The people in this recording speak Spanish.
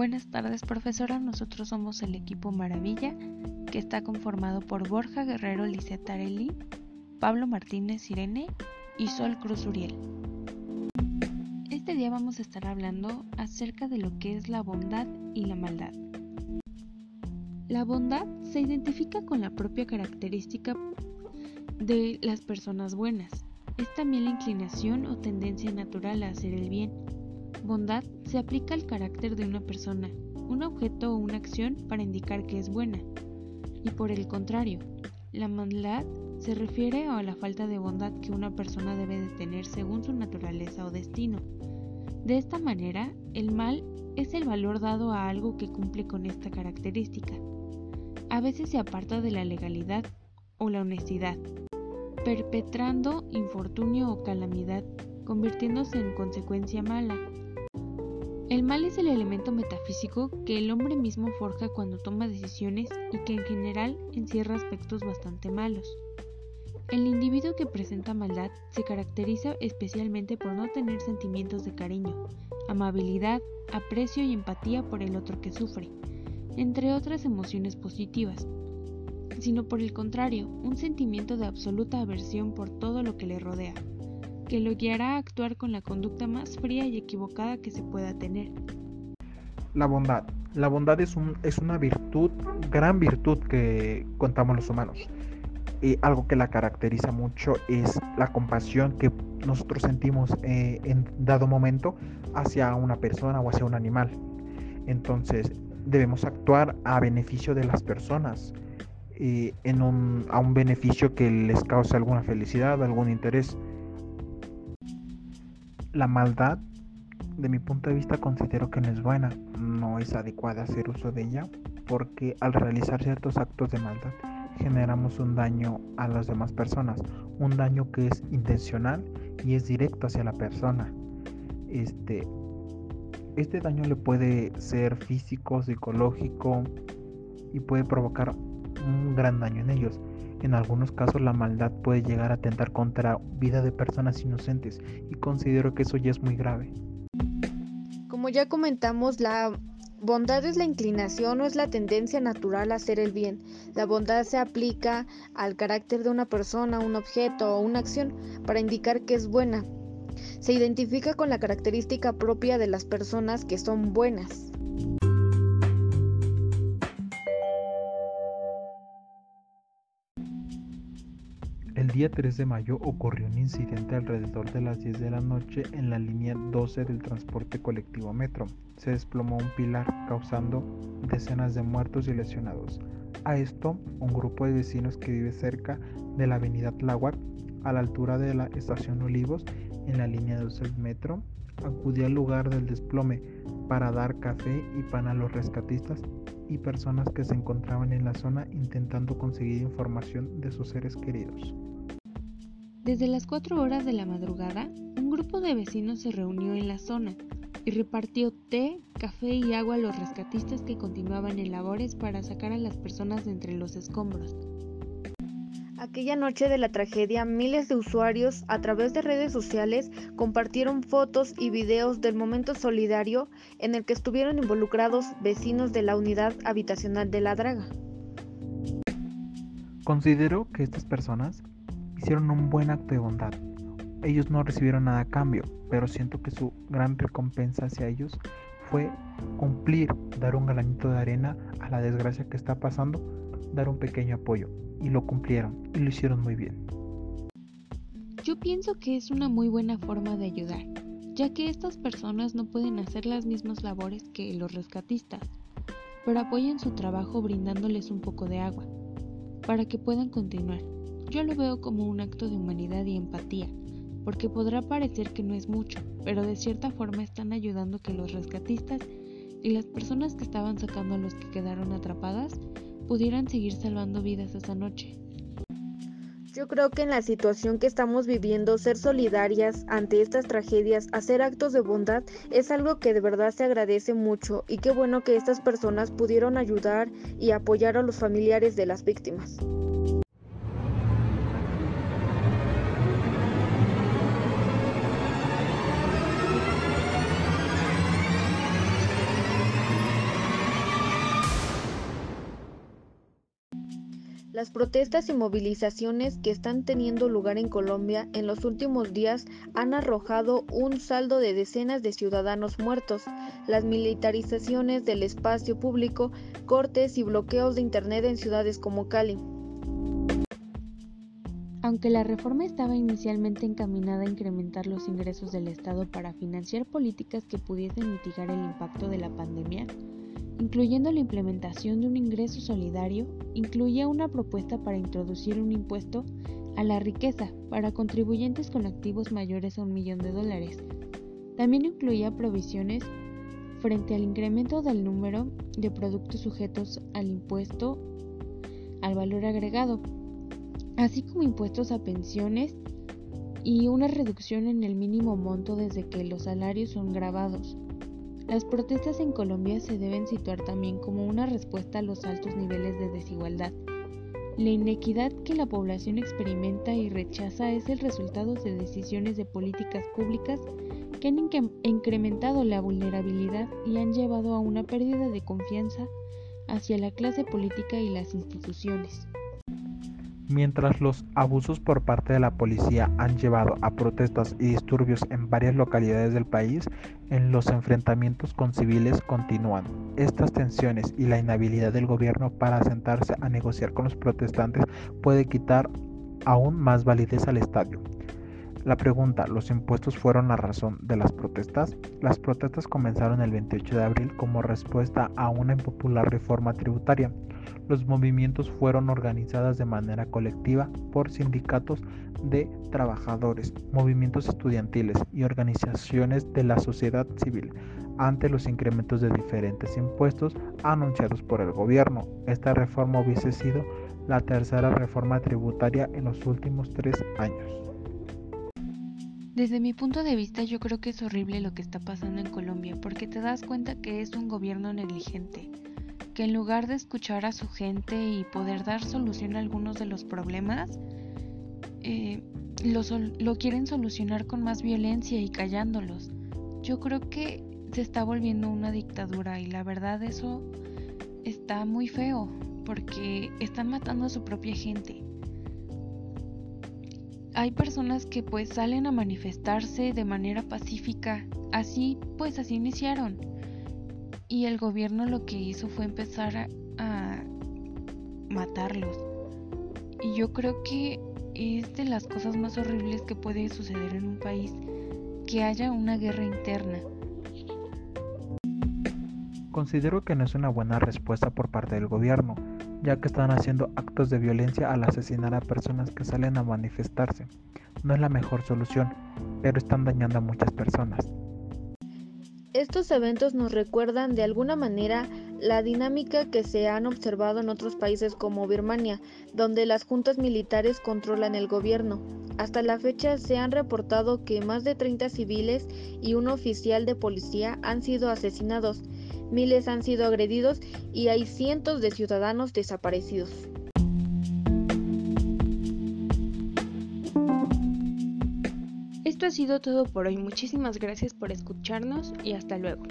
Buenas tardes, profesora. Nosotros somos el equipo Maravilla, que está conformado por Borja Guerrero Licetarelli, Pablo Martínez Irene y Sol Cruz Uriel. Este día vamos a estar hablando acerca de lo que es la bondad y la maldad. La bondad se identifica con la propia característica de las personas buenas. Es también la inclinación o tendencia natural a hacer el bien. Bondad se aplica al carácter de una persona, un objeto o una acción para indicar que es buena. Y por el contrario, la maldad se refiere a la falta de bondad que una persona debe de tener según su naturaleza o destino. De esta manera, el mal es el valor dado a algo que cumple con esta característica. A veces se aparta de la legalidad o la honestidad, perpetrando infortunio o calamidad, convirtiéndose en consecuencia mala. El mal es el elemento metafísico que el hombre mismo forja cuando toma decisiones y que en general encierra aspectos bastante malos. El individuo que presenta maldad se caracteriza especialmente por no tener sentimientos de cariño, amabilidad, aprecio y empatía por el otro que sufre, entre otras emociones positivas, sino por el contrario, un sentimiento de absoluta aversión por todo lo que le rodea, que lo guiará a actuar con la conducta más fría y equivocada que se pueda tener. La bondad. La bondad es, un, es una virtud, gran virtud que contamos los humanos y algo que la caracteriza mucho es la compasión que nosotros sentimos eh, en dado momento hacia una persona o hacia un animal. Entonces debemos actuar a beneficio de las personas, eh, en un, a un beneficio que les cause alguna felicidad, algún interés. La maldad, de mi punto de vista, considero que no es buena, no es adecuada hacer uso de ella, porque al realizar ciertos actos de maldad, generamos un daño a las demás personas, un daño que es intencional y es directo hacia la persona. Este, este daño le puede ser físico, psicológico y puede provocar un gran daño en ellos. En algunos casos la maldad puede llegar a atentar contra vida de personas inocentes y considero que eso ya es muy grave. Como ya comentamos, la Bondad es la inclinación o es la tendencia natural a hacer el bien. La bondad se aplica al carácter de una persona, un objeto o una acción para indicar que es buena. Se identifica con la característica propia de las personas que son buenas. El día 3 de mayo ocurrió un incidente alrededor de las 10 de la noche en la línea 12 del transporte colectivo Metro. Se desplomó un pilar causando decenas de muertos y lesionados. A esto, un grupo de vecinos que vive cerca de la avenida Tláhuac, a la altura de la estación Olivos, en la línea 12 del metro, acudió al lugar del desplome para dar café y pan a los rescatistas y personas que se encontraban en la zona intentando conseguir información de sus seres queridos. Desde las 4 horas de la madrugada, un grupo de vecinos se reunió en la zona y repartió té, café y agua a los rescatistas que continuaban en labores para sacar a las personas de entre los escombros. Aquella noche de la tragedia, miles de usuarios a través de redes sociales compartieron fotos y videos del momento solidario en el que estuvieron involucrados vecinos de la unidad habitacional de La Draga. Considero que estas personas hicieron un buen acto de bondad. Ellos no recibieron nada a cambio, pero siento que su gran recompensa hacia ellos fue cumplir, dar un granito de arena a la desgracia que está pasando, dar un pequeño apoyo. Y lo cumplieron y lo hicieron muy bien. Yo pienso que es una muy buena forma de ayudar, ya que estas personas no pueden hacer las mismas labores que los rescatistas, pero apoyan su trabajo brindándoles un poco de agua, para que puedan continuar. Yo lo veo como un acto de humanidad y empatía, porque podrá parecer que no es mucho, pero de cierta forma están ayudando que los rescatistas y las personas que estaban sacando a los que quedaron atrapadas pudieran seguir salvando vidas esa noche. Yo creo que en la situación que estamos viviendo, ser solidarias ante estas tragedias, hacer actos de bondad, es algo que de verdad se agradece mucho y qué bueno que estas personas pudieron ayudar y apoyar a los familiares de las víctimas. Las protestas y movilizaciones que están teniendo lugar en Colombia en los últimos días han arrojado un saldo de decenas de ciudadanos muertos, las militarizaciones del espacio público, cortes y bloqueos de Internet en ciudades como Cali. Aunque la reforma estaba inicialmente encaminada a incrementar los ingresos del Estado para financiar políticas que pudiesen mitigar el impacto de la pandemia, incluyendo la implementación de un ingreso solidario, incluía una propuesta para introducir un impuesto a la riqueza para contribuyentes con activos mayores a un millón de dólares. También incluía provisiones frente al incremento del número de productos sujetos al impuesto al valor agregado, así como impuestos a pensiones y una reducción en el mínimo monto desde que los salarios son grabados. Las protestas en Colombia se deben situar también como una respuesta a los altos niveles de desigualdad. La inequidad que la población experimenta y rechaza es el resultado de decisiones de políticas públicas que han incrementado la vulnerabilidad y han llevado a una pérdida de confianza hacia la clase política y las instituciones. Mientras los abusos por parte de la policía han llevado a protestas y disturbios en varias localidades del país, en los enfrentamientos con civiles continúan. Estas tensiones y la inhabilidad del gobierno para sentarse a negociar con los protestantes puede quitar aún más validez al estadio. La pregunta, ¿los impuestos fueron la razón de las protestas? Las protestas comenzaron el 28 de abril como respuesta a una impopular reforma tributaria. Los movimientos fueron organizados de manera colectiva por sindicatos de trabajadores, movimientos estudiantiles y organizaciones de la sociedad civil ante los incrementos de diferentes impuestos anunciados por el gobierno. Esta reforma hubiese sido la tercera reforma tributaria en los últimos tres años. Desde mi punto de vista yo creo que es horrible lo que está pasando en Colombia porque te das cuenta que es un gobierno negligente, que en lugar de escuchar a su gente y poder dar solución a algunos de los problemas, eh, lo, lo quieren solucionar con más violencia y callándolos. Yo creo que se está volviendo una dictadura y la verdad eso está muy feo porque están matando a su propia gente hay personas que pues salen a manifestarse de manera pacífica, así pues así iniciaron. Y el gobierno lo que hizo fue empezar a, matarlos. Y yo creo que es de las cosas más horribles que puede suceder en un país que haya una guerra interna. Considero que no es una buena respuesta por parte del gobierno, ya que están haciendo actos de violencia al asesinar a personas que salen a manifestarse. No es la mejor solución, pero están dañando a muchas personas. Estos eventos nos recuerdan de alguna manera la dinámica que se han observado en otros países como Birmania, donde las juntas militares controlan el gobierno. Hasta la fecha se han reportado que más de 30 civiles y un oficial de policía han sido asesinados, miles han sido agredidos y hay cientos de ciudadanos desaparecidos. Esto ha sido todo por hoy. Muchísimas gracias por escucharnos y hasta luego.